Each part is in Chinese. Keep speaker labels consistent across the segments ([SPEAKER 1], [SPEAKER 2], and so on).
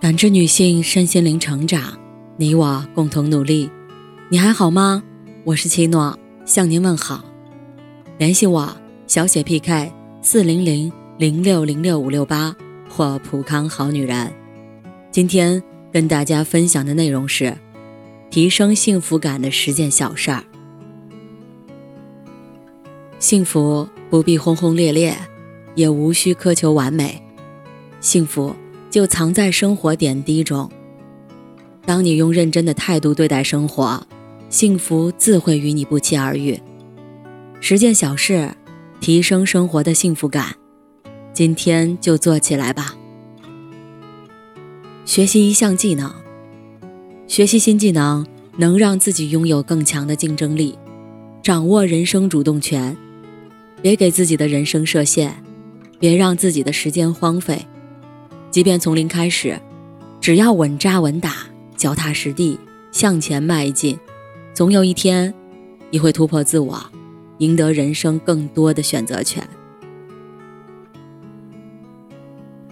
[SPEAKER 1] 感知女性身心灵成长，你我共同努力。你还好吗？我是七诺，向您问好。联系我小写 PK 四零零零六零六五六八或普康好女人。今天跟大家分享的内容是提升幸福感的十件小事儿。幸福不必轰轰烈烈，也无需苛求完美，幸福。就藏在生活点滴中。当你用认真的态度对待生活，幸福自会与你不期而遇。十件小事，提升生活的幸福感，今天就做起来吧。学习一项技能，学习新技能能让自己拥有更强的竞争力，掌握人生主动权。别给自己的人生设限，别让自己的时间荒废。即便从零开始，只要稳扎稳打、脚踏实地向前迈进，总有一天，你会突破自我，赢得人生更多的选择权。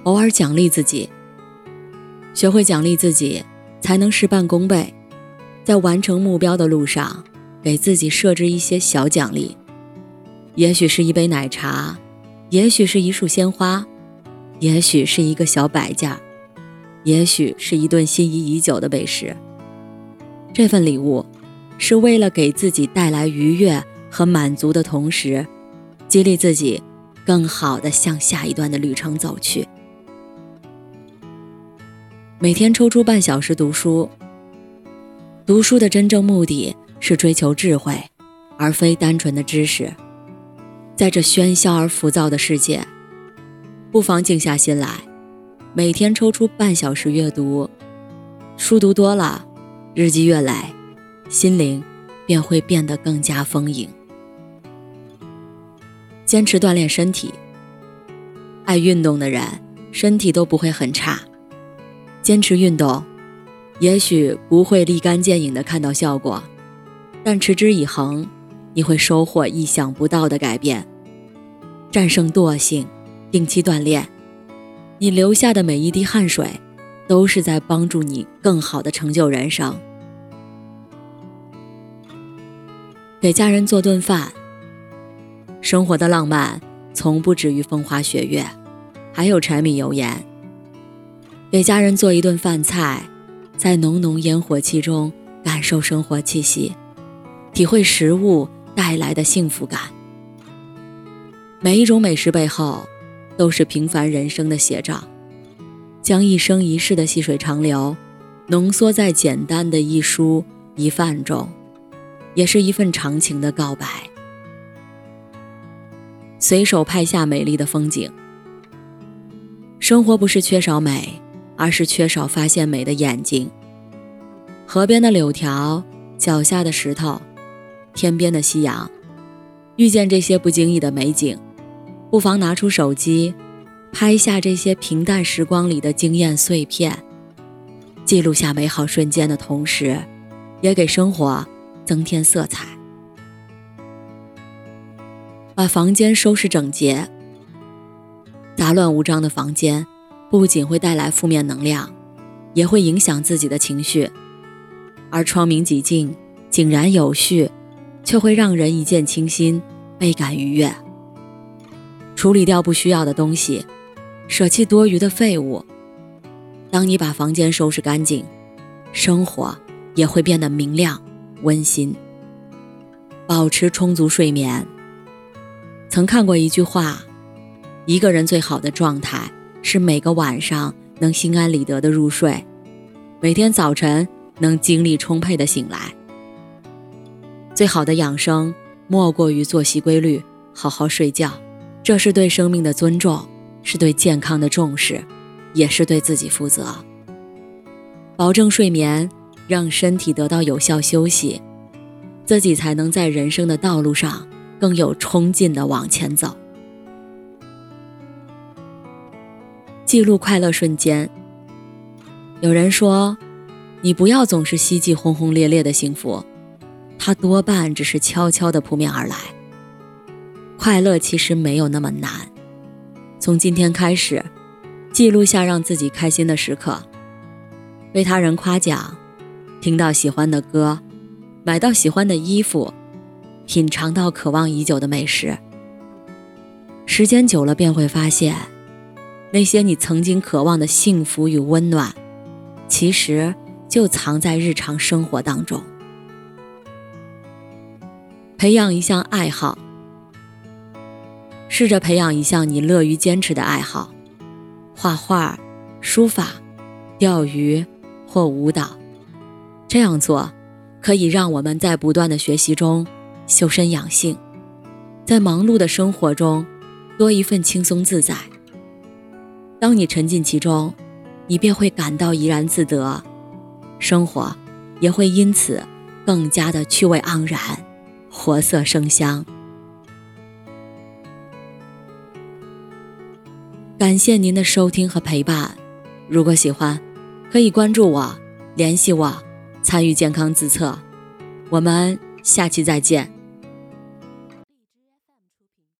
[SPEAKER 1] 偶尔奖励自己，学会奖励自己，才能事半功倍。在完成目标的路上，给自己设置一些小奖励，也许是一杯奶茶，也许是一束鲜花。也许是一个小摆件，也许是一顿心仪已久的美食。这份礼物，是为了给自己带来愉悦和满足的同时，激励自己更好的向下一段的旅程走去。每天抽出半小时读书。读书的真正目的是追求智慧，而非单纯的知识。在这喧嚣而浮躁的世界。不妨静下心来，每天抽出半小时阅读。书读多了，日积月累，心灵便会变得更加丰盈。坚持锻炼身体。爱运动的人，身体都不会很差。坚持运动，也许不会立竿见影的看到效果，但持之以恒，你会收获意想不到的改变。战胜惰性。定期锻炼，你流下的每一滴汗水，都是在帮助你更好的成就人生。给家人做顿饭。生活的浪漫从不止于风花雪月，还有柴米油盐。给家人做一顿饭菜，在浓浓烟火气中感受生活气息，体会食物带来的幸福感。每一种美食背后。都是平凡人生的写照，将一生一世的细水长流浓缩在简单的一蔬一饭中，也是一份长情的告白。随手拍下美丽的风景。生活不是缺少美，而是缺少发现美的眼睛。河边的柳条，脚下的石头，天边的夕阳，遇见这些不经意的美景。不妨拿出手机，拍下这些平淡时光里的惊艳碎片，记录下美好瞬间的同时，也给生活增添色彩。把房间收拾整洁。杂乱无章的房间，不仅会带来负面能量，也会影响自己的情绪；而窗明几净、井然有序，却会让人一见倾心，倍感愉悦。处理掉不需要的东西，舍弃多余的废物。当你把房间收拾干净，生活也会变得明亮温馨。保持充足睡眠。曾看过一句话：一个人最好的状态是每个晚上能心安理得的入睡，每天早晨能精力充沛的醒来。最好的养生莫过于作息规律，好好睡觉。这是对生命的尊重，是对健康的重视，也是对自己负责。保证睡眠，让身体得到有效休息，自己才能在人生的道路上更有冲劲的往前走。记录快乐瞬间。有人说，你不要总是希冀轰轰烈烈的幸福，它多半只是悄悄地扑面而来。快乐其实没有那么难，从今天开始，记录下让自己开心的时刻，被他人夸奖，听到喜欢的歌，买到喜欢的衣服，品尝到渴望已久的美食。时间久了，便会发现，那些你曾经渴望的幸福与温暖，其实就藏在日常生活当中。培养一项爱好，试着培养一项你乐于坚持的爱好，画画、书法、钓鱼或舞蹈。这样做，可以让我们在不断的学习中修身养性，在忙碌的生活中。多一份轻松自在。当你沉浸其中，你便会感到怡然自得，生活也会因此更加的趣味盎然，活色生香。感谢您的收听和陪伴，如果喜欢，可以关注我，联系我，参与健康自测。我们下期再见。